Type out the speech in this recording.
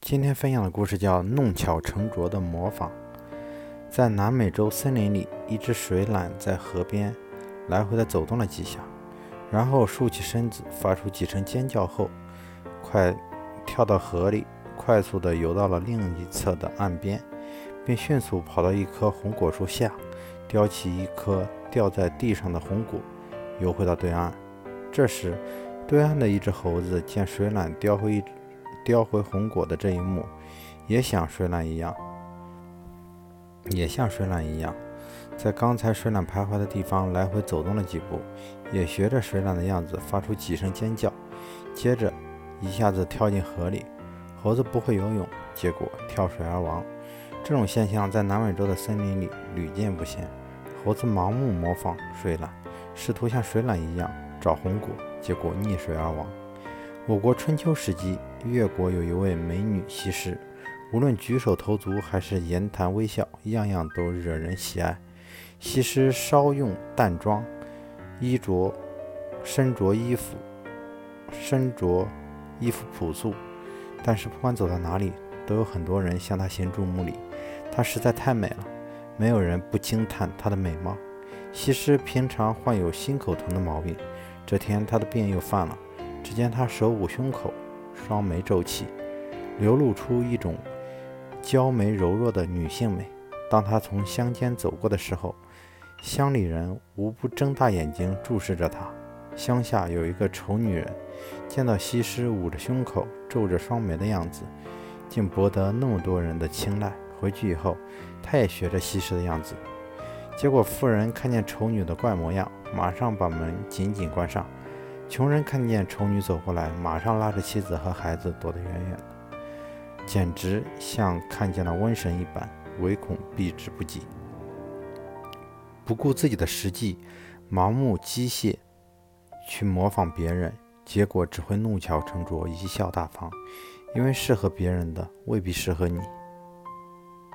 今天分享的故事叫《弄巧成拙的模仿》。在南美洲森林里，一只水獭在河边来回地走动了几下，然后竖起身子，发出几声尖叫后，快跳到河里，快速地游到了另一侧的岸边，并迅速跑到一棵红果树下，叼起一颗掉在地上的红果，游回到对岸。这时，对岸的一只猴子见水獭叼回一。叼回红果的这一幕，也像水獭一样，也像水獭一样，在刚才水獭徘徊的地方来回走动了几步，也学着水獭的样子发出几声尖叫，接着一下子跳进河里。猴子不会游泳，结果跳水而亡。这种现象在南美洲的森林里屡见不鲜。猴子盲目模仿水獭，试图像水獭一样找红果，结果溺水而亡。我国春秋时期，越国有一位美女西施，无论举手投足还是言谈微笑，样样都惹人喜爱。西施稍用淡妆，衣着身着衣服身着衣服朴素，但是不管走到哪里，都有很多人向她行注目礼。她实在太美了，没有人不惊叹她的美貌。西施平常患有心口疼的毛病，这天她的病又犯了。只见他手捂胸口，双眉皱起，流露出一种娇美柔弱的女性美。当他从乡间走过的时候，乡里人无不睁大眼睛注视着他。乡下有一个丑女人，见到西施捂着胸口、皱着双眉的样子，竟博得那么多人的青睐。回去以后，她也学着西施的样子。结果妇人看见丑女的怪模样，马上把门紧紧关上。穷人看见丑女走过来，马上拉着妻子和孩子躲得远远的，简直像看见了瘟神一般，唯恐避之不及。不顾自己的实际，盲目机械去模仿别人，结果只会弄巧成拙，贻笑大方。因为适合别人的未必适合你。